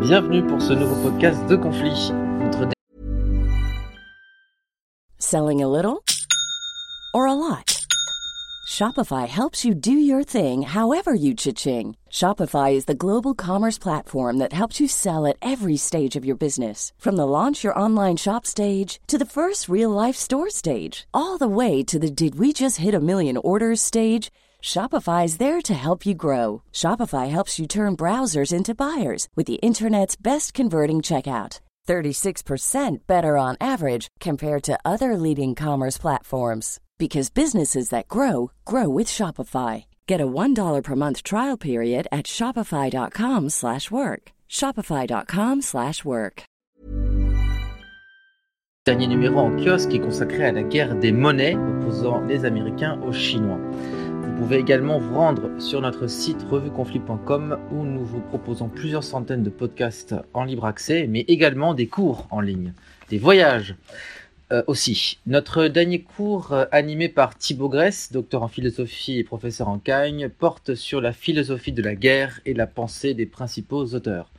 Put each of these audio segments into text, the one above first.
Bienvenue pour ce nouveau podcast de conflit. Notre Selling a little or a lot? Shopify helps you do your thing however you cha-ching. Shopify is the global commerce platform that helps you sell at every stage of your business. From the launch your online shop stage to the first real life store stage, all the way to the did we just hit a million orders stage. Shopify is there to help you grow. Shopify helps you turn browsers into buyers with the internet's best converting checkout. 36% better on average compared to other leading commerce platforms because businesses that grow grow with Shopify. Get a $1 per month trial period at shopify.com/work. shopify.com/work. dernier numéro en kiosque est consacré à la guerre des monnaies opposant les Américains aux Chinois. Vous pouvez également vous rendre sur notre site revueconflit.com où nous vous proposons plusieurs centaines de podcasts en libre accès, mais également des cours en ligne, des voyages euh, aussi. Notre dernier cours, euh, animé par Thibaut Grèce, docteur en philosophie et professeur en Cagne, porte sur la philosophie de la guerre et la pensée des principaux auteurs.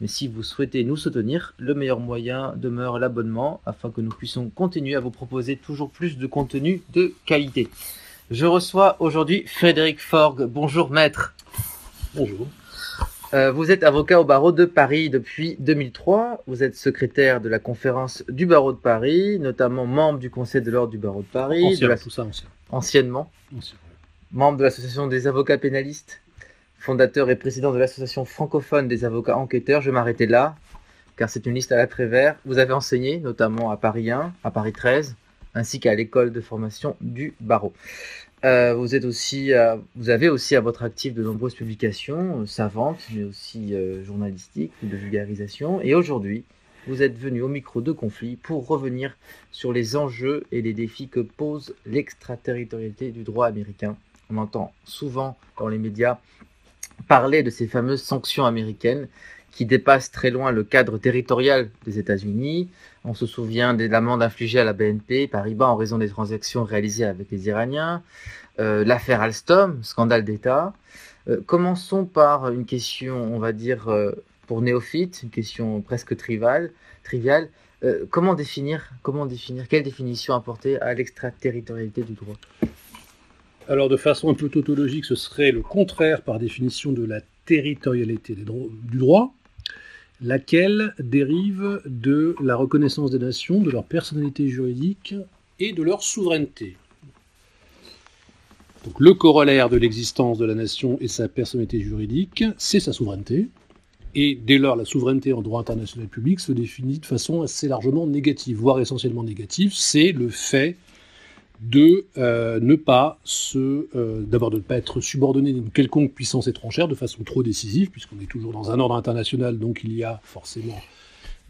Mais si vous souhaitez nous soutenir, le meilleur moyen demeure l'abonnement afin que nous puissions continuer à vous proposer toujours plus de contenu de qualité. Je reçois aujourd'hui Frédéric Forgue. Bonjour maître. Bonjour. Euh, vous êtes avocat au barreau de Paris depuis 2003. Vous êtes secrétaire de la conférence du barreau de Paris, notamment membre du conseil de l'ordre du barreau de Paris. Ancien, de la- tout ça, ancien. Anciennement. Ancien. membre de l'association des avocats pénalistes, fondateur et président de l'association francophone des avocats enquêteurs. Je vais m'arrêter là, car c'est une liste à la vert. Vous avez enseigné, notamment à Paris 1, à Paris 13, ainsi qu'à l'école de formation du barreau. Euh, vous êtes aussi, euh, vous avez aussi à votre actif de nombreuses publications euh, savantes, mais aussi journalistiques ou de vulgarisation. Et aujourd'hui, vous êtes venu au micro de conflit pour revenir sur les enjeux et les défis que pose l'extraterritorialité du droit américain. On entend souvent dans les médias parler de ces fameuses sanctions américaines qui dépassent très loin le cadre territorial des États-Unis. On se souvient de l'amende infligée à la BNP Paribas en raison des transactions réalisées avec les Iraniens, euh, l'affaire Alstom, scandale d'État. Euh, commençons par une question, on va dire, euh, pour néophytes, une question presque triviale. comment définir, comment définir, quelle définition apporter à l'extraterritorialité du droit? Alors, de façon un peu tautologique, ce serait le contraire par définition de la territorialité du droit, laquelle dérive de la reconnaissance des nations, de leur personnalité juridique et de leur souveraineté? Donc, le corollaire de l'existence de la nation et sa personnalité juridique, c'est sa souveraineté. Et dès lors, la souveraineté en droit international public se définit de façon assez largement négative, voire essentiellement négative. C'est le fait de euh, ne pas se, euh, ne pas être subordonné à une quelconque puissance étrangère de façon trop décisive, puisqu'on est toujours dans un ordre international, donc il y a forcément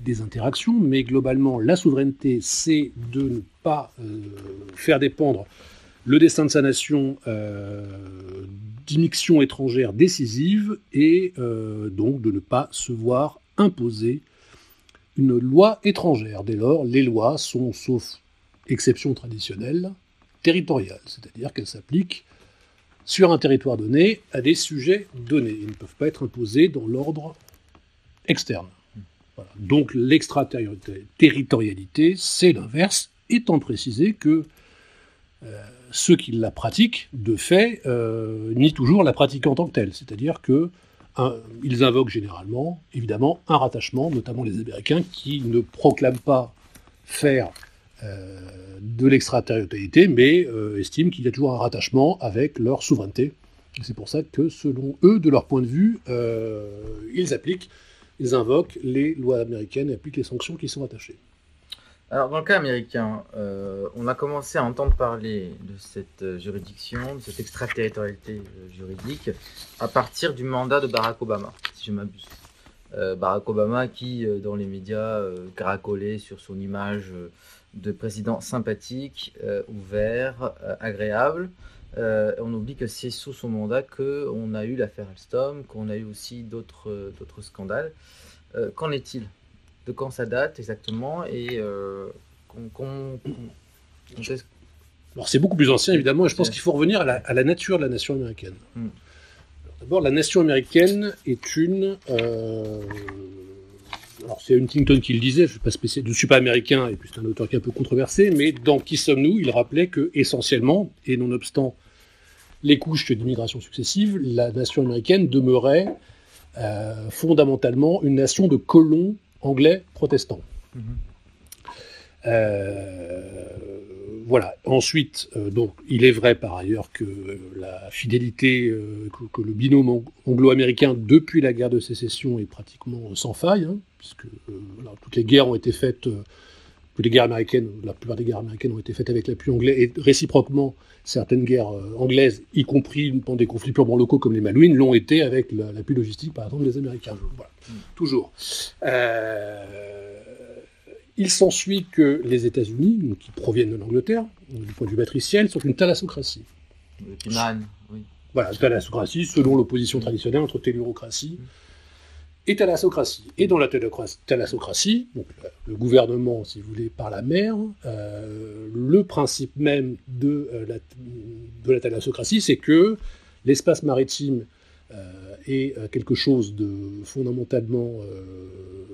des interactions, mais globalement, la souveraineté, c'est de ne pas euh, faire dépendre le destin de sa nation d'immixtions étrangères décisives et donc de ne pas se voir imposer une loi étrangère. Dès lors, les lois sont, sauf exception traditionnelle, territoriale, c'est-à-dire qu'elles s'appliquent sur un territoire donné à des sujets donnés. Ils ne peuvent pas être imposés dans l'ordre externe. Donc l'extraterritorialité, c'est l'inverse, étant précisé que euh, ceux qui la pratiquent, de fait, euh, nient toujours la pratique en tant que telle. C'est-à-dire que ils invoquent généralement, évidemment, un rattachement, notamment les Américains, qui ne proclament pas faire de l'extraterritorialité, mais euh, estiment qu'il y a toujours un rattachement avec leur souveraineté. Et C'est pour ça que, selon eux, de leur point de vue, euh, ils appliquent, ils invoquent les lois américaines et appliquent les sanctions qui sont attachées. Alors, dans le cas américain, euh, on a commencé à entendre parler de cette juridiction, de cette extraterritorialité juridique, à partir du mandat de Barack Obama, si je m'abuse. Barack Obama qui, dans les médias, euh, sur son image de président sympathique, euh, ouvert, euh, agréable. Euh, on oublie que c'est sous son mandat qu'on a eu l'affaire Alstom, qu'on a eu aussi d'autres scandales. Qu'en est-il? De quand ça date exactement? Et c'est beaucoup plus ancien évidemment, et je pense qu'il faut revenir à la, à la nature de la nation américaine. Mm. Alors, D'abord, la nation américaine est une, alors c'est Huntington qui le disait, je ne suis, pas suis pas américain et puis c'est un auteur qui est un peu controversé, mais dans Qui sommes-nous il rappelait que essentiellement, et nonobstant les couches d'immigration successives, la nation américaine demeurait euh, fondamentalement une nation de colons anglais protestants. Mm-hmm. Voilà. Ensuite, euh, donc, il est vrai par ailleurs que la fidélité, euh, que, le binôme anglo-américain depuis la guerre de sécession est pratiquement sans faille, hein, puisque toutes les guerres ont été faites, toutes les guerres américaines, la plupart des guerres américaines ont été faites avec l'appui anglais, et réciproquement, certaines guerres anglaises, y compris pendant des conflits purement locaux comme les Malouines, l'ont été avec l'appui logistique, par exemple, des Américains. Voilà. Mm. Toujours. Il s'ensuit que les États-Unis, qui proviennent de l'Angleterre, du point de vue matriciel, sont une thalassocratie. oui. Voilà, thalassocratie selon l'opposition traditionnelle entre tellurocratie et thalassocratie. Et dans la thalassocratie, donc le gouvernement, si vous voulez, par la mer, euh, le principe même de, euh, la, de la thalassocratie, c'est que l'espace maritime euh, est quelque chose de fondamentalement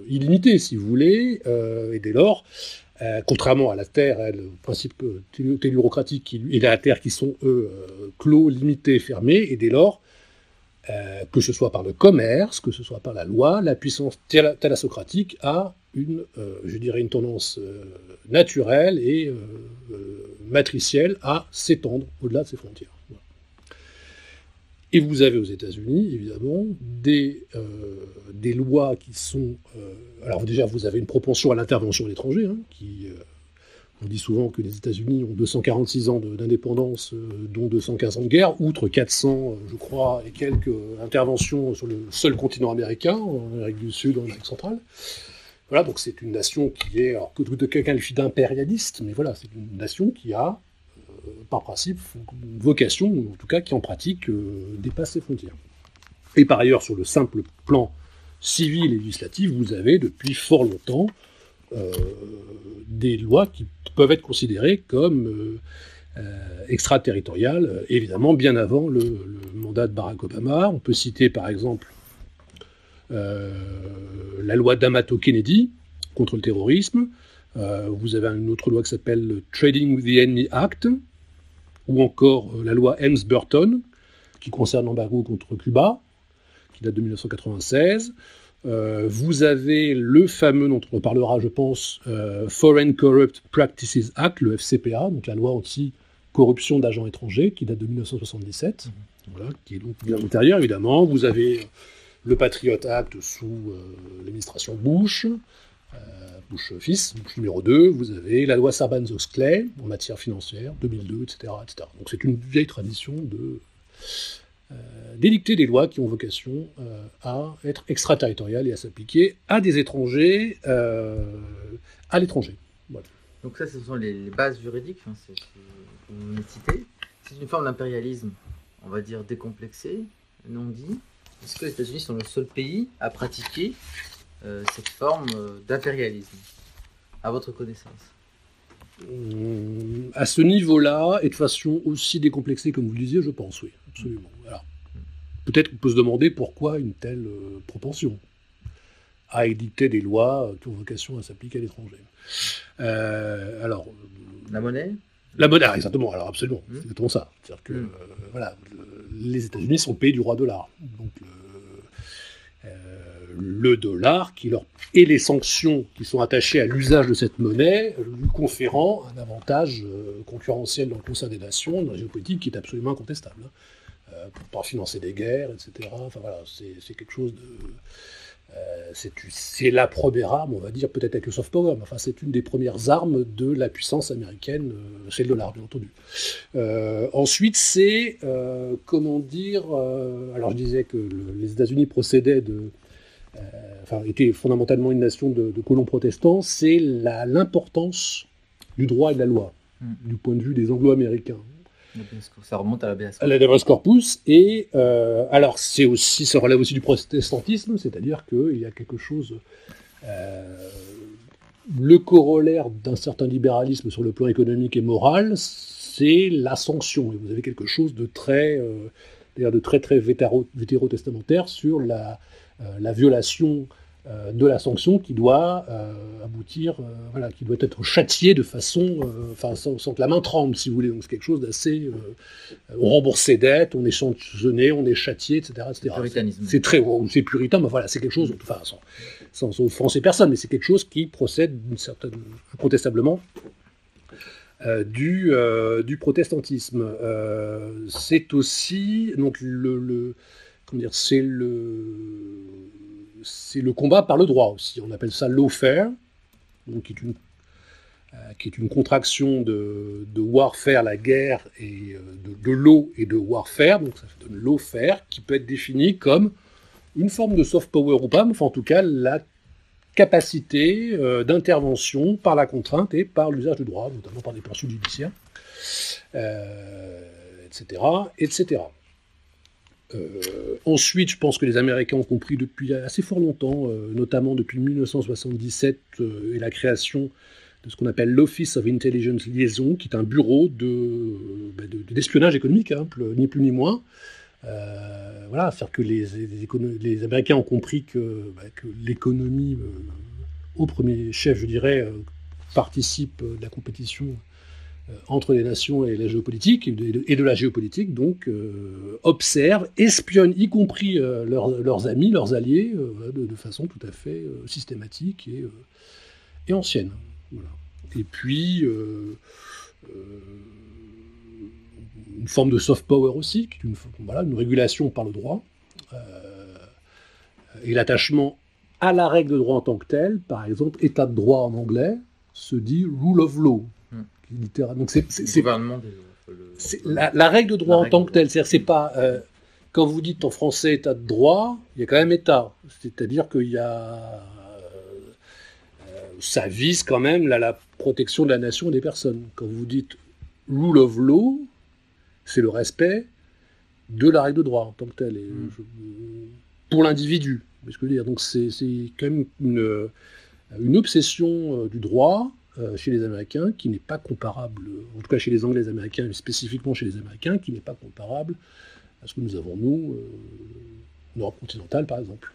illimité, si vous voulez, euh, et dès lors, euh, contrairement à la Terre, le principe tellurocratique et la Terre qui sont, eux, euh, clos, limités, fermés, et dès lors, que ce soit par le commerce, que ce soit par la loi, la puissance thalassocratique a une, je dirais, une tendance naturelle et matricielle à s'étendre au-delà de ses frontières. Et vous avez aux États-Unis, évidemment, des, euh, des lois qui sont... Euh, alors déjà, vous avez une propension à l'intervention de l'étranger, hein, qui... Euh, on dit souvent que les États-Unis ont 246 ans d'indépendance, dont 215 ans de guerre, outre 400, je crois, et quelques interventions sur le seul continent américain, en Amérique du Sud, en Amérique centrale. Voilà, donc c'est une nation qui est, alors que quelqu'un qualifie d'impérialiste, mais voilà, c'est une nation qui a par principe, vocation, ou en tout cas qui en pratique euh, dépasse ses frontières. Et par ailleurs, sur le simple plan civil et législatif, vous avez depuis fort longtemps euh, des lois qui peuvent être considérées comme euh, extraterritoriales, évidemment bien avant le, mandat de Barack Obama. On peut citer par exemple la loi d'Amato Kennedy contre le terrorisme. vous avez une autre loi qui s'appelle le Trading with the Enemy Act, ou encore euh, la loi Helms-Burton, qui concerne l'embargo contre Cuba, qui date de 1996. Euh, vous avez le fameux, dont on parlera, je pense, euh, Foreign Corrupt Practices Act, le FCPA, donc la loi anti-corruption d'agents étrangers, qui date de 1977, voilà, qui est donc bien antérieure, évidemment. Vous avez le Patriot Act sous l'administration Bush, Bush fils, Bush numéro 2, vous avez la loi Sarbanes-Oxley en matière financière, 2002, etc. etc. Donc c'est une vieille tradition de euh, d'édicter des lois qui ont vocation euh, à être extraterritoriales et à s'appliquer à des étrangers euh, à l'étranger. Donc ça, ce sont les, bases juridiques, hein, c'est. C'est une forme d'impérialisme, on va dire décomplexé, non dit. Est-ce que les États-Unis sont le seul pays à pratiquer cette forme euh, d'impérialisme, à votre connaissance hum, À ce niveau-là, et de façon aussi décomplexée comme vous le disiez, je pense, oui, absolument. Peut-être qu'on peut se demander pourquoi une telle euh, propension à édicter des lois qui ont vocation à s'appliquer à l'étranger. alors, la monnaie La monnaie, exactement. Alors absolument, hum. c'est exactement ça. C'est-à-dire que hum. voilà, les États-Unis sont pays du roi dollar. Donc le dollar qui leur, et les sanctions qui sont attachées à l'usage de cette monnaie, lui conférant un avantage euh, concurrentiel dans le concert des nations, dans la géopolitique qui est absolument incontestable. Hein. Euh, pour pouvoir financer des guerres, etc. Enfin voilà, c'est quelque chose de. Euh, c'est la première arme, on va dire, peut-être avec le soft power, mais enfin c'est une des premières armes de la puissance américaine, c'est le dollar, bien entendu. ensuite, c'est, comment dire, alors je disais que les États-Unis procédaient de, enfin, était fondamentalement une nation de, colons protestants, c'est l'importance du droit et de la loi, hmm. du point de vue des anglo-américains. Ça remonte à la À la corpus. Et euh, alors, c'est aussi, ça relève aussi du protestantisme, c'est-à-dire qu'il y a quelque chose. Euh, le corollaire d'un certain libéralisme sur le plan économique et moral, c'est la sanction. Et vous avez quelque chose de très, de très très vétéro-testamentaire sur la, euh, la violation euh, de la sanction qui doit euh, aboutir, voilà, qui doit être châtiée de façon, enfin, sans, que la main tremble, si vous voulez. Donc c'est quelque chose d'assez. on rembourse ses dettes, on est sanctionné, on est châtié, etc. C'est très, c'est puritain, mais voilà, c'est quelque chose, enfin, sans, sans, offenser personne, mais c'est quelque chose qui procède d'une certaine, incontestablement, du, du protestantisme. c'est aussi donc le, c'est le combat par le droit aussi. On appelle ça lawfare, donc qui est une euh, contraction de, warfare, la guerre, et euh, de, law et de warfare, donc ça donne lawfare, qui peut être défini comme une forme de soft power ou pas, mais en tout cas la capacité euh, d'intervention par la contrainte et par l'usage du droit, notamment par des poursuites judiciaires, etc., etc. Euh, ensuite, je pense que les Américains ont compris depuis assez fort longtemps, euh, notamment depuis 1977 euh, et la création de ce qu'on appelle l'Office of Intelligence Liaison, qui est un bureau bah, d'espionnage de, économique, hein, ni plus ni moins. Voilà, c'est-à-dire que les, les, Américains ont compris que, bah, l'économie, au premier chef, je dirais, participe de la compétition euh, entre les nations et la géopolitique, et de, la géopolitique, donc euh, observent, espionnent, y compris euh, leurs, amis, leurs alliés, de, façon tout à fait systématique et, ancienne. Et puis, une forme de soft power aussi, qui est une, voilà, une régulation par le droit, et l'attachement à la règle de droit en tant que telle, par exemple, état de droit en anglais, se dit rule of law, donc c'est la, la, règle de droit en tant que telle. C'est-à-dire c'est pas euh, quand vous dites en français état de droit, il y a quand même état. C'est-à-dire qu'il y a euh, ça vise quand même la, protection de la nation et des personnes. Quand vous dites rule of law, c'est le respect de la règle de droit en tant que telle. Et hmm. pour l'individu. Donc c'est quand même une, une obsession euh, du droit euh, chez les Américains qui n'est pas comparable, en tout cas chez les Anglais américains, mais spécifiquement chez les Américains, qui n'est pas comparable à ce que nous avons, nous, euh, en Europe continentale, par exemple.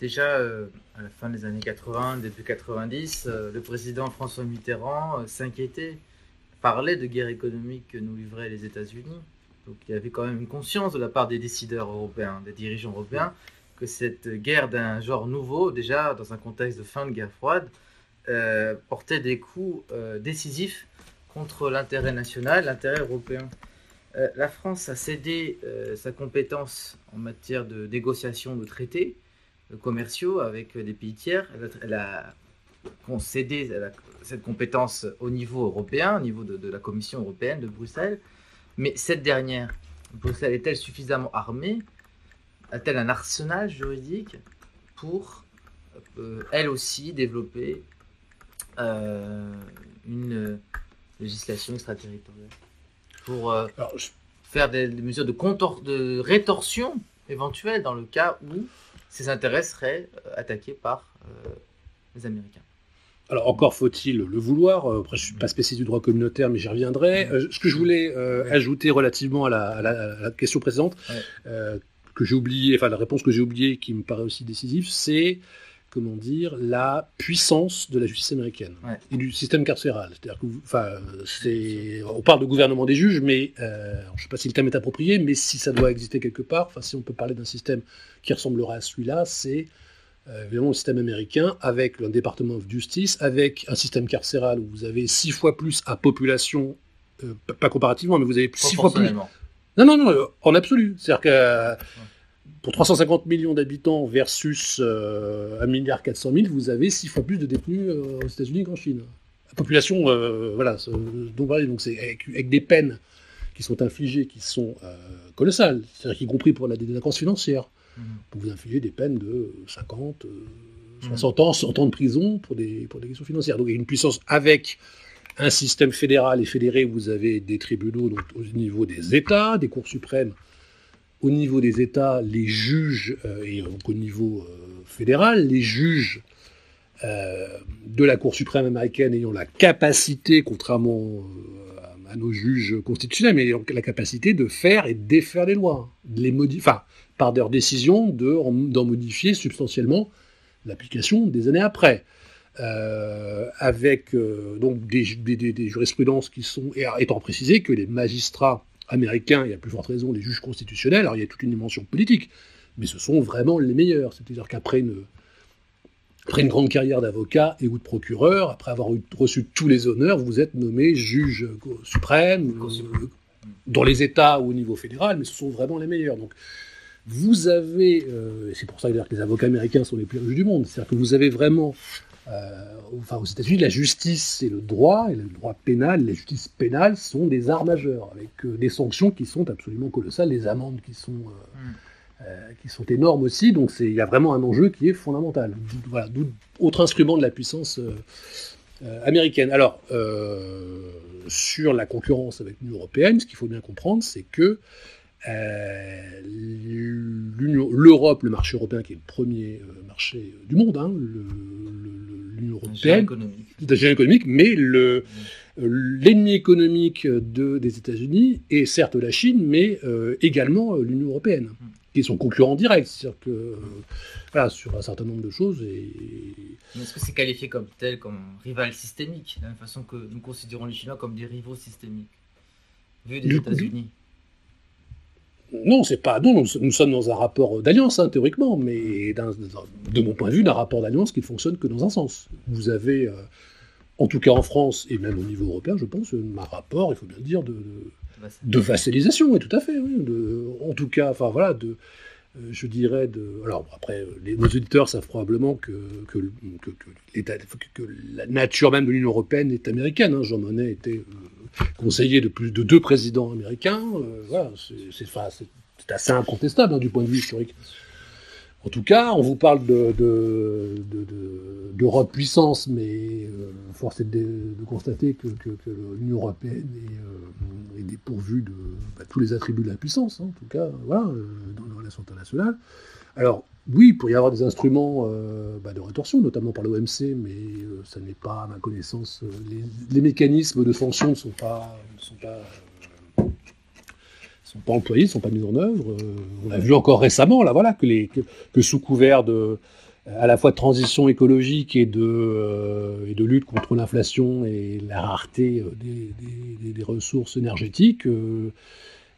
Déjà, à la fin des années 80, début 90, le président François Mitterrand s'inquiétait, parlait de guerre économique que nous livraient les États-Unis. Donc il y avait quand même une conscience de la part des décideurs européens, des dirigeants européens, que cette guerre d'un genre nouveau, déjà dans un contexte de fin de guerre froide, euh, portait des coups euh, décisifs contre l'intérêt national, l'intérêt européen. Euh, la France a cédé sa compétence en matière de négociation de traités commerciaux avec des pays tiers. Elle a, concédé cette compétence au niveau européen, au niveau de, de, la Commission européenne de Bruxelles. Mais cette dernière, Bruxelles, est-elle suffisamment armée? A-t-elle un arsenal juridique pour, elle aussi, développer euh, une législation extraterritoriale? Pour euh, faire des, mesures de, de rétorsion éventuelle dans le cas où ces intérêts seraient euh, attaqués par les Américains. Alors encore faut-il le vouloir. Après, je suis pas spécialiste du droit communautaire, mais j'y reviendrai. ce que je voulais ajouter relativement à la, question précédente, que j'ai oublié, enfin la réponse que j'ai oubliée, qui me paraît aussi décisive, c'est comment dire, la puissance de la justice américaine et du système carcéral. C'est-à-dire que, enfin, c'est, on parle de gouvernement des juges, mais euh, je ne sais pas si le thème est approprié, mais si ça doit exister quelque part, enfin, si on peut parler d'un système qui ressemblerait à celui-là, c'est euh, évidemment le système américain avec un département de justice, avec un système carcéral où vous avez six fois plus à population, euh, pas comparativement, mais vous avez six fois plus. Non, non, non, en absolu. C'est-à-dire que pour 350 millions d'habitants versus euh, 1 milliard 400 000, vous avez six fois plus de détenus euh, aux États-Unis qu'en Chine. La population, euh, voilà, donc, donc c'est avec, des peines qui sont infligées, qui sont euh, colossales, c'est-à-dire y compris pour la délinquance financière. Mmh. Vous infligez des peines de 50, 60 mmh. ans, 100 ans de prison pour des, pour des questions financières. Donc il y a une puissance avec un système fédéral et fédéré vous avez des tribunaux donc, au niveau des États, des cours suprêmes au niveau des États, les juges, euh, et donc au niveau euh, fédéral, les juges euh, de la Cour suprême américaine ayant la capacité, contrairement à nos juges constitutionnels, mais la capacité de faire et défaire les lois, de les modifier, enfin, par leur décision d'en modifier substantiellement l'application des années après. Euh, avec euh, donc des, des, jurisprudences qui sont, étant précisé que les magistrats américains, et à plus forte raison les juges constitutionnels, alors il y a toute une dimension politique, mais ce sont vraiment les meilleurs. C'est-à-dire qu'après une, après une grande carrière d'avocat et ou de procureur, après avoir reçu tous les honneurs, vous êtes nommé juge suprême, euh, dans les États ou au niveau fédéral, mais ce sont vraiment les meilleurs. Donc, vous avez, et c'est pour ça que les avocats américains sont les plus riches du monde, c'est-à-dire que vous avez vraiment euh, enfin, aux États-Unis, la justice et le droit, et le droit pénal, la justice pénale sont des arts majeurs, avec euh, des sanctions qui sont absolument colossales, des amendes qui sont, euh, qui sont énormes aussi. Donc il y a vraiment un enjeu qui est fondamental. Voilà, autre instrument de la puissance américaine. Alors, sur la concurrence avec l'Union européenne, ce qu'il faut bien comprendre, c'est que l'Europe, le marché européen qui est le premier marché du monde, hein, l'Union européenne, économique, mais le, l'ennemi économique de, des États-Unis est certes la Chine, mais euh, également euh, l'Union européenne. Qui est son concurrent direct. C'est-à-dire que, euh, voilà, sur un certain nombre de choses. Et... Est-ce que c'est qualifié comme tel, comme rival systémique, de la même façon que nous considérons les Chinois comme des rivaux systémiques, vu des États-Unis? non, c'est pas. Non, nous, sommes dans un rapport d'alliance, hein, théoriquement, mais de mon point de vue, d'un rapport d'alliance qui ne fonctionne que dans un sens. Vous avez, euh, en tout cas en France, et même au niveau européen, je pense, un rapport, il faut bien le dire, de, de, vassalisation, et tout à fait. en tout cas, enfin voilà, euh, je dirais de. Alors après, les, nos auditeurs savent probablement que, la nature même de l'Union européenne est américaine. Hein. Jean Monnet était euh, conseiller de plus de deux présidents américains. Euh, c'est assez incontestable hein, du point de vue historique. En tout cas, on vous parle de, puissance, mais euh, force est de, constater que, l'Union européenne est, euh, dépourvue de bah, tous les attributs de la puissance, hein, en tout cas, voilà, euh, dans les relations internationales. Alors, oui, il pourrait y avoir des instruments bah, de rétorsion, notamment par l'OMC, mais ça n'est pas, à ma connaissance, les, mécanismes de pas, ne sont pas sont pas employés, ne sont pas mis en œuvre. Euh, on a vu encore récemment, là, voilà, que, sous couvert de à la fois de transition écologique et de, euh, lutte contre l'inflation et la rareté euh, des, ressources énergétiques, le,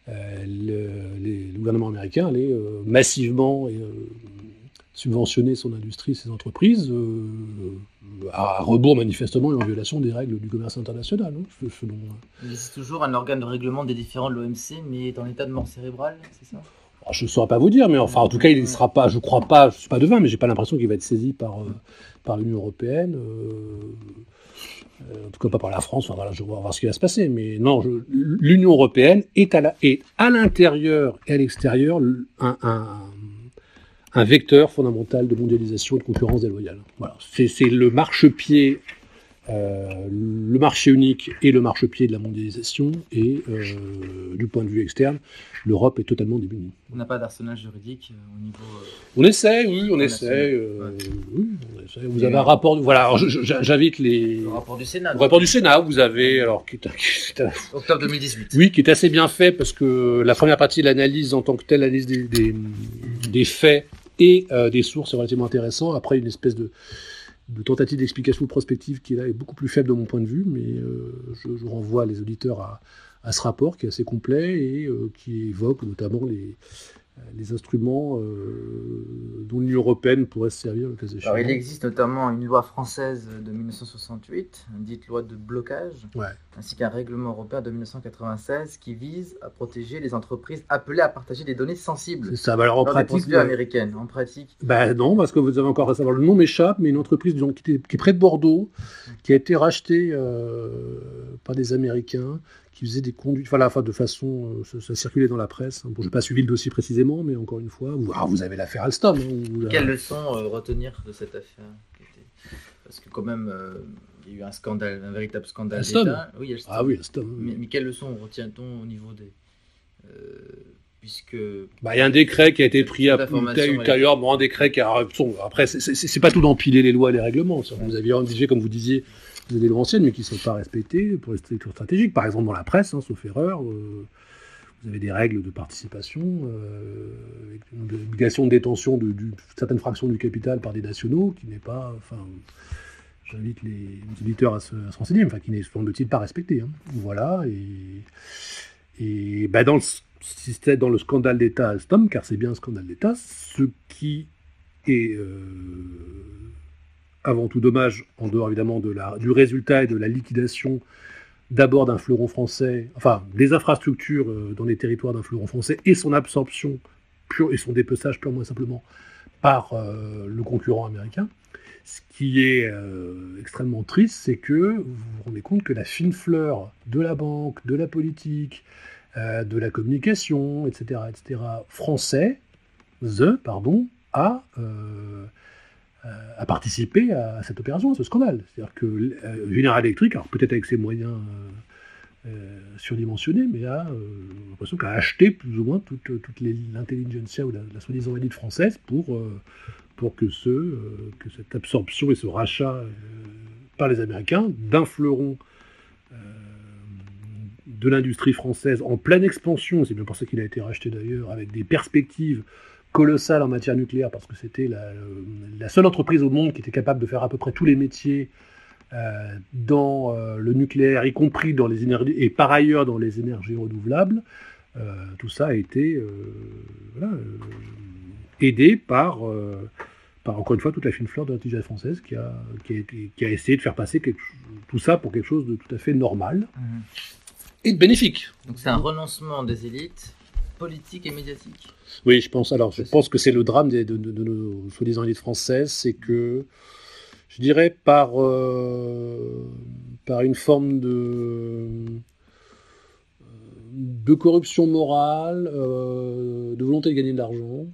le, gouvernement américain allait massivement subventionner son industrie, ses entreprises, à rebours manifestement et en violation des règles du commerce international. Hein, Il existe toujours un organe de règlement des différends de l'OMC, mais dans l'état de mort cérébrale, c'est ça? Ah, Je ne saurais pas vous dire, mais enfin, en tout cas, il ne sera pas, je crois pas, je ne suis pas devin, mais j'ai pas l'impression qu'il va être saisi par, euh, par l'Union européenne. Euh, euh, en tout cas, pas par la France. Enfin, voilà, je vais voir ce qui va se passer. Mais non, l'Union européenne est à, la, est à l'intérieur et à l'extérieur un, un un vecteur fondamental de mondialisation et de concurrence déloyale. Voilà. C'est le marchepied, euh, le marché unique et le marchepied de la mondialisation, et euh, du point de vue externe, l'Europe est totalement démunie. On n'a pas d'arsenal juridique euh, au niveau. on essaie, oui, on essaie. oui, Vous avez un rapport. Voilà, j'invite les. Le rapport du Sénat. Le rapport du Sénat, vous avez alors qui est, octobre 2018. Oui, qui est assez bien fait parce que la première partie de l'analyse en tant que telle, l'analyse des, des, des faits et euh, des sources relativement intéressantes. Après, une espèce de, tentative d'explication prospective qui là est beaucoup plus faible de mon point de vue, mais euh, je, renvoie les auditeurs à, ce rapport qui est assez complet et euh, qui évoque notamment les, les instruments euh, dont l'Union européenne pourrait se servir le cas échéant. Alors, il existe notamment une loi française de 1968, dite loi de blocage, ainsi qu'un règlement européen de 1996 qui vise à protéger les entreprises appelées à partager des données sensibles. C'est ça, bah, alors en pratique. Des américaines. En pratique. Ben non, parce que vous avez encore à savoir, le nom m'échappe, mais une entreprise qui, qui, est près de Bordeaux, qui a été rachetée euh, par des Américains, qui faisait des conduites, enfin, enfin de façon, euh, ça, circulait dans la presse. Bon, je n'ai pas suivi le dossier précisément, mais encore une fois, vous, ah, vous avez l'affaire Alstom. Hein, Quelle leçon euh, retenir de cette affaire Parce que quand même, euh, il y a eu un scandale, un véritable scandale Alstom oui, Ah oui, Alstom. Mais, mais quelle leçon retient-on au niveau des puisque bah, il y a un décret qui a été pris à ultérieur, bon un décret qui a après c'est pas tout d'empiler les lois et les règlements. Vous aviez rédigé comme vous disiez des lois anciennes, mais qui ne sont pas respectées pour les structures stratégiques. Par exemple, dans la presse, hein, sauf erreur, euh, vous avez des règles de participation, euh, obligation de détention de, certaines fractions du capital par des nationaux, qui n'est pas, enfin, j'invite les auditeurs à se, renseigner, enfin, qui n'est semble-t-il pas respecté. Hein. Voilà, et, et bah, dans, le, dans le scandale d'État Alstom, car c'est bien un scandale d'État, ce qui est euh, avant tout dommage, en dehors évidemment de la, du résultat et de la liquidation d'abord d'un fleuron français, enfin des infrastructures euh, dans les territoires d'un fleuron français et son absorption pure et son dépeçage purement et simplement par euh, le concurrent américain. Ce qui est euh, extrêmement triste, c'est que vous vous rendez compte que la fine fleur de la banque, de la politique, de la communication, etc., etc., français, the, pardon, a a participé à, cette opération, à ce scandale. C'est-à-dire que euh, General Electric, alors peut-être avec ses moyens euh, euh, surdimensionnés, mais a l'impression qu'a acheté plus ou moins toute, toute l'intelligentsia ou la, soi-disant élite française pour, pour que, ce, que cette absorption et ce rachat par les Américains d'un fleuron de l'industrie française en pleine expansion, c'est bien pour ça qu'il a été racheté d'ailleurs, avec des perspectives colossal en matière nucléaire parce que c'était la, seule entreprise au monde qui était capable de faire à peu près tous les métiers euh, dans euh, le nucléaire, y compris dans les énergies et par ailleurs dans les énergies renouvelables. Euh, tout ça a été aidé par, par, encore une fois, toute la fine fleur de l'intelligence française qui a, qui, a essayé de faire passer tout ça pour quelque chose de tout à fait normal mmh. et de bénéfique. Donc c'est un renoncement des élites politiques et médiatiques. Oui, je pense. Alors, je pense que c'est le drame de, nos soi-disant élites françaises, c'est que, je dirais, par, euh, par une forme de, de corruption morale, euh, de volonté de gagner de l'argent,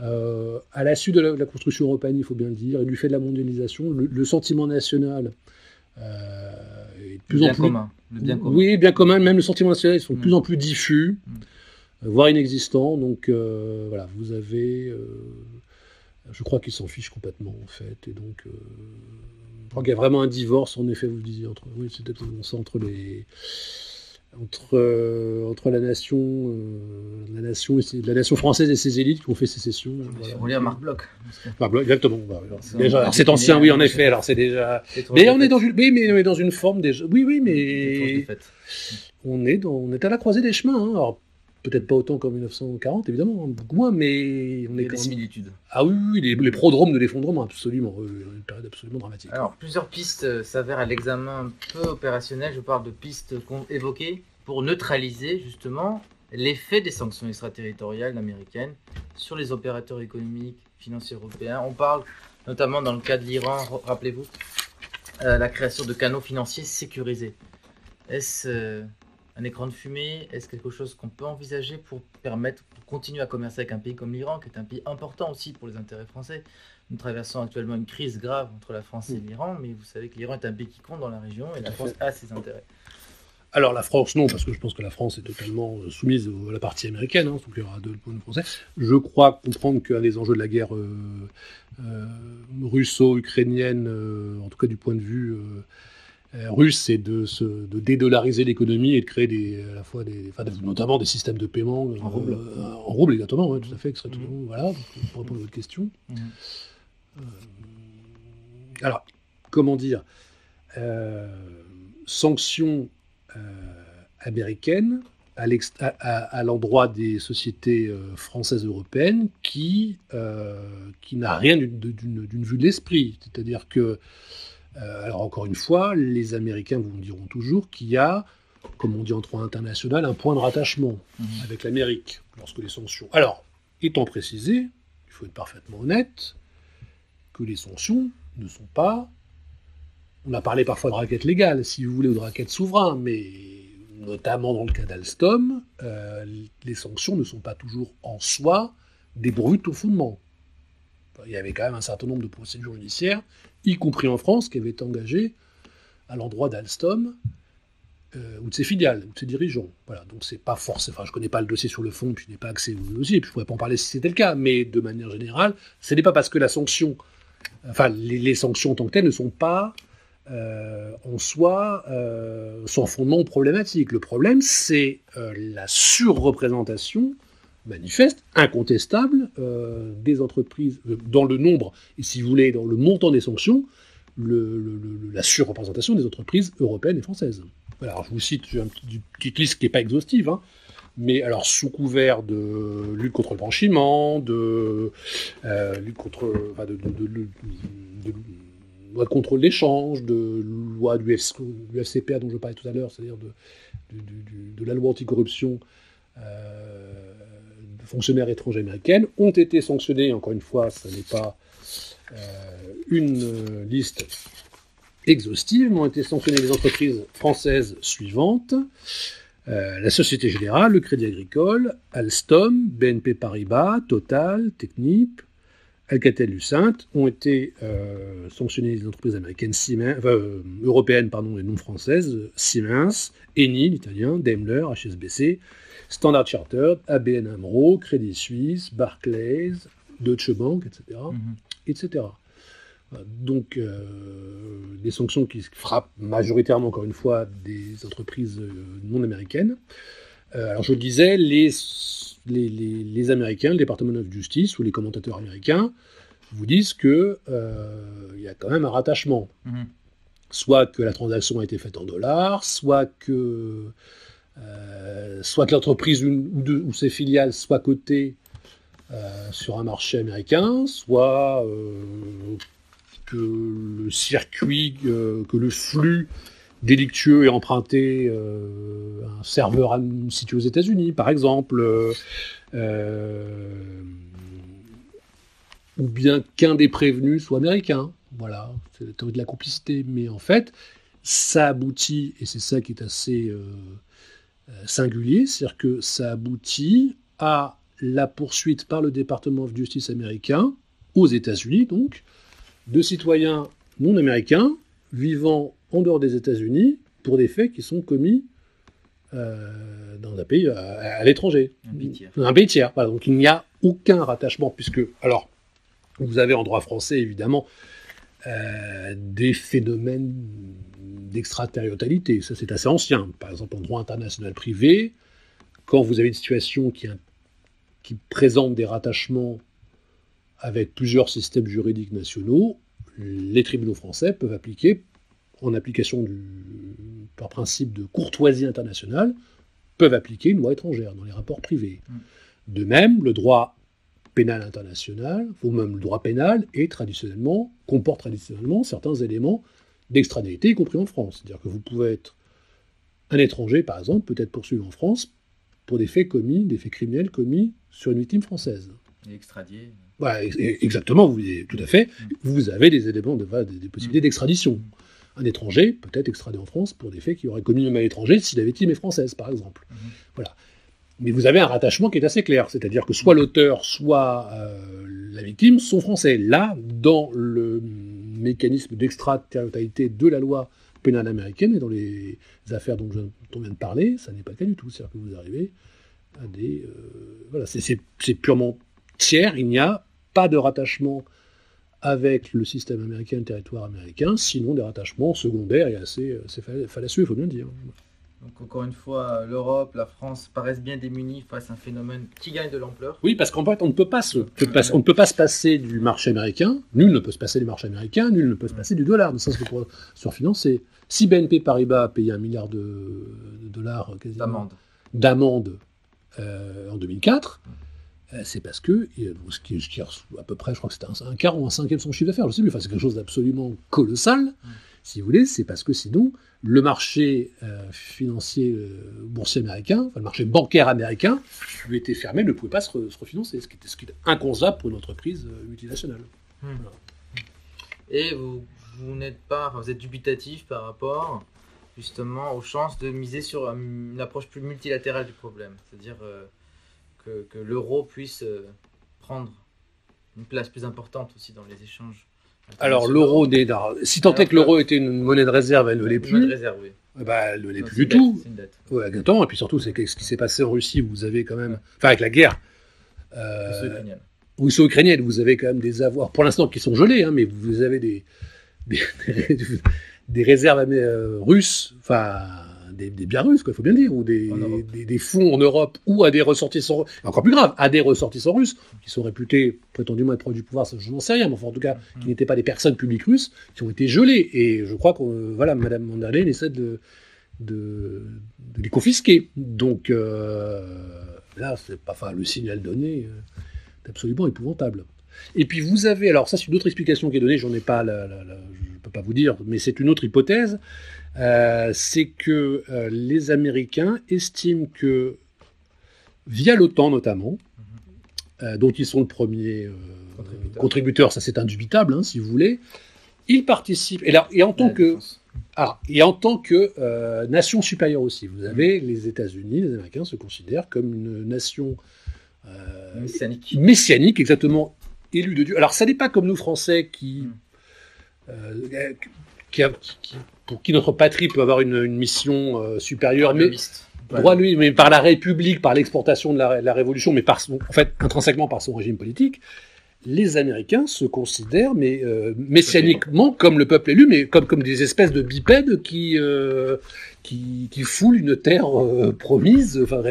euh, à la suite de la, construction européenne, il faut bien le dire, et du fait de la mondialisation, le, sentiment national est de plus en plus. Commun. Le bien commun. Oui, bien commun. Même le sentiment national, ils sont de plus mm. en plus diffus. Mm. Euh, voire inexistant. Donc euh, voilà, vous avez. Euh, je crois qu'ils s'en fichent complètement en fait. Et donc. je crois qu'il y a vraiment un divorce, en effet, vous le disiez, entre, oui, c'est entre les, entre, entre la nation, la nation, la nation française et ses élites qui ont fait sécession. Voilà. On lit à Marc Bloch. Marc Bloch, exactement. Bah, c'est ancien, oui, en effet. Alors c'est déjà. Mais on est dans une, oui, mais on est dans une forme déjà. Oui, oui, mais on est dans, on est à la croisée des chemins. Hein. Alors peut-être pas autant qu'en 1940, évidemment, hein, beaucoup moins, mais on est. des similitudes. Ah oui, oui les, les prodromes de l'effondrement, absolument, une période absolument dramatique. Alors, plusieurs pistes euh, s'avèrent à l'examen peu opérationnel. Je parle de pistes évoquées pour neutraliser justement l'effet des sanctions extraterritoriales américaines sur les opérateurs économiques, financiers européens. On parle notamment dans le cas de l'Iran, rappelez-vous, euh, la création de canaux financiers sécurisés. Est-ce euh, un écran de fumée Est-ce quelque chose qu'on peut envisager pour permettre, de continuer à commercer avec un pays comme l'Iran, qui est un pays important aussi pour les intérêts français? Nous traversons actuellement une crise grave entre la France et l'Iran, mais vous savez que l'Iran est un pays qui compte dans la région et la France a ses intérêts. Alors la France, non, parce que je pense que la France est totalement euh, soumise à la partie américaine, hein, donc il y aura deux points français. Je crois comprendre qu'un des enjeux de la guerre euh, euh, russo-ukrainienne, en tout cas du point de vue russe, c'est de, se, de dédollariser l'économie et de créer des, à la fois des, notamment des systèmes de paiement en rouble, euh, en rouble exactement, tout à fait, mmh. voilà, pour répondre à votre question. Mmh. Euh, alors, comment dire, sanctions américaines à l'endroit des sociétés françaises européennes qui, qui n'a rien d'une vue de l'esprit. C'est-à-dire que euh, alors encore une fois, les Américains vous diront toujours qu'il y a, comme on dit en droit international, un point de rattachement mhm. avec l'Amérique lorsque les sanctions. Alors, étant précisé, il faut être parfaitement honnête, que les sanctions ne sont pas. On a parlé parfois de raquettes légales, si vous voulez, ou de raquettes souverains, mais notamment dans le cas d'Alstom, euh, les sanctions ne sont pas toujours en soi dépourvues de tout fondement. Il y avait quand même un certain nombre de procédures judiciaires y compris en France, qui avait engagé à l'endroit d'Alstom euh, ou de ses filiales, ou de ses dirigeants. Voilà, donc c'est pas forcément. Enfin, je connais pas le dossier sur le fond, puis je n'ai pas accès au dossier, puis je pourrais pas en parler si c'était le cas, mais de manière générale, ce n'est pas parce que la sanction, enfin, les, sanctions en tant que telles ne sont pas euh, en soi euh, sans fondement problématique. Le problème, c'est la surreprésentation manifeste, incontestable, euh, des entreprises, euh, dans le nombre, et si vous voulez, dans le montant des sanctions, la surreprésentation des entreprises européennes et françaises. Alors je vous cite une petite- liste qui n'est pas exhaustive, hein, mais alors sous couvert de lutte contre le blanchiment, de euh, lutte contre, enfin, de, de- loi de contrôle d'échange, de loi du, FCPA dont je parlais tout à l'heure, c'est-à-dire de, la loi anticorruption fonctionnaires étrangers américaines, ont été sanctionnés, encore une fois, ce n'est pas euh, une euh, liste exhaustive, mais ont été sanctionnées les entreprises françaises suivantes. Euh, la Société Générale, le Crédit Agricole, Alstom, BNP Paribas, Total, Technip, Alcatel-Lucent ont été euh, sanctionnées les entreprises américaines Siemens, enfin, euh, européennes pardon, et non françaises, Siemens, Eni, l'italien, Daimler, HSBC, Standard Chartered, ABN AMRO, Crédit Suisse, Barclays, Deutsche Bank, etc. Mhm. etc. Donc, euh, des sanctions qui frappent majoritairement, encore une fois, des entreprises non américaines. Euh, alors, je le disais, les, les, les- les Américains, le département de justice ou les commentateurs américains vous disent que euh, il y a quand même un rattachement Mhm. soit que la transaction a été faite en dollars, soit que, euh, soit que l'entreprise ou, ses filiales soient cotées euh, sur un marché américain, soit euh, que le circuit, que le flux délictueux est emprunté euh, un serveur situé aux États-Unis, par exemple. euh, euh, ou bien qu'un des prévenus soit américain. Voilà, c'est la théorie de la complicité. Mais en fait, ça aboutit, et c'est ça qui est assez singulier, c'est-à-dire que ça aboutit à la poursuite par le département de justice américain, aux États-Unis donc, de citoyens non américains vivant en dehors des États-Unis pour des faits qui sont commis euh, dans un pays à, à l'étranger. Un pays tiers. Un pays tiers. Voilà, donc il n'y a aucun rattachement, puisque, alors, vous avez en droit français, évidemment, euh, des phénomènes d'extraterritorialité. Ça, c'est assez ancien. Par exemple, en droit international privé, quand vous avez une situation qui présente des rattachements avec plusieurs systèmes juridiques nationaux, les tribunaux français peuvent appliquer, en application du, par principe de courtoisie internationale, peuvent appliquer une loi étrangère dans les rapports privés. Mm. De même, le droit pénal international, ou même le droit pénal, est traditionnellement, comporte traditionnellement certains éléments d'extradité, y compris en France. C'est-à-dire que vous pouvez être un étranger, par exemple, peut être poursuivi en France pour des faits commis, des faits criminels commis sur une victime française. Et extradié. Ex- exactement, vous, tout à fait. Mm. Vous avez des éléments, de, voilà, des, des possibilités d'extradition. Un étranger peut être extradé en France pour des faits qu'il aurait commis même à l'étranger si la victime est française, par exemple. Mhm. Voilà. Mais vous avez un rattachement qui est assez clair, c'est-à-dire que soit l'auteur, soit euh, la victime sont français. Là, dans le mécanisme d'extraterritorialité de la loi pénale américaine et dans les affaires dont, je, dont on vient de parler, ça n'est pas le cas du tout. C'est-à-dire que vous arrivez à des... euh, voilà, c'est purement tiers, il n'y a pas de rattachement avec le système américain, le territoire américain, sinon des rattachements secondaires et assez, euh, assez fallacieux, il faut bien le dire. Donc encore une fois, l'Europe, la France paraissent bien démunies face à un phénomène qui gagne de l'ampleur. Oui, parce qu'en fait, on ne peut pas se, on ne peut pas se passer du marché américain. Nul ne peut se passer du marché américain. Nul ne peut se passer du dollar. Ne serait-ce que pour surfinancer. Si BNP Paribas a payé un milliard de, de dollars D'amende. euh, en 2004, euh, c'est parce que euh, ce qui, reçu à peu près, je crois que c'était un, un quart ou un cinquième de son chiffre d'affaires. Je sais plus. Enfin, c'est quelque chose d'absolument colossal. Si vous voulez, c'est parce que sinon, le marché euh, financier euh, boursier américain, enfin, le marché bancaire américain, lui était fermé, ne pouvait pas se, re- se refinancer, ce qui, était, ce qui est inconcevable pour une entreprise euh, multinationale. Et vous, vous n'êtes pas, enfin, vous êtes dubitatif par rapport justement aux chances de miser sur un- une approche plus multilatérale du problème, c'est-à-dire euh, que, que l'euro puisse euh, prendre une place plus importante aussi dans les échanges. Alors l'euro, alors, si tant est que l'euro était une monnaie de réserve, elle ne l'est plus. ben, elle ne l'est plus du tout. Ouais. Et puis surtout, c'est ce qui s'est passé en Russie, vous avez quand même, enfin avec la guerre, euh, russo-ukrainienne, vous avez quand même des avoirs, pour l'instant qui sont gelés, hein, mais vous avez des, des, des- des réserves euh, russes, enfin des, des biens russes, il faut bien dire, ou des, fonds en Europe, ou à des ressortissants, encore plus grave, à des ressortissants russes, qui sont réputés prétendument être proches du pouvoir, ça, je n'en sais rien, mais enfin, en tout cas, qui n'étaient pas des personnes publiques russes, qui ont été gelées. Et je crois que, euh, voilà, Madame von der Leyen essaie de, de, de les confisquer. Donc, euh, là, c'est pas, enfin, le signal donné euh, est absolument épouvantable. Et puis vous avez, alors ça c'est une autre explication qui est donnée, j'en ai pas, la, la- la- je ne peux pas vous dire, mais c'est une autre hypothèse, euh, c'est que euh, les Américains estiment que, via l'OTAN notamment, euh, dont ils sont le premier euh, Contributeur. contributeur, ça c'est indubitable, hein, si vous voulez, ils participent, et, là, et en tant que... Ah, et en tant que euh, nation supérieure aussi, vous avez les États-Unis, les Américains se considèrent comme une nation euh, Messianique. messianique, exactement de Dieu. Alors, ça n'est pas comme nous Français qui, Mm. euh, qui, a- qui- pour qui notre patrie peut avoir une, une mission euh, supérieure, mais droit lui, mais par la République, par l'exportation de la, la Révolution, mais par son, en fait, intrinsèquement par son régime politique. Les Américains se considèrent, mais euh, messianiquement, comme le peuple élu, mais comme comme des espèces de bipèdes qui euh, qui, qui foulent une terre euh, promise. Enfin,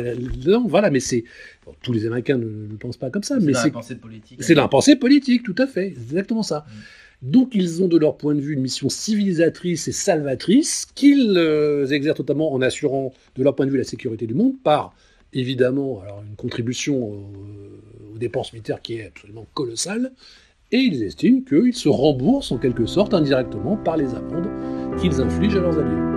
non, voilà, mais c'est bon, tous les Américains ne, ne pensent pas comme ça, C'est mais la c'est pensée politique. c'est l'impensé politique, tout à fait, c'est exactement ça. Donc ils ont de leur point de vue une mission civilisatrice et salvatrice qu'ils euh, exercent notamment en assurant de leur point de vue la sécurité du monde par évidemment alors, une contribution dépenses militaires qui est absolument colossale et ils estiment qu'ils se remboursent en quelque sorte indirectement par les amendes qu'ils infligent à leurs alliés.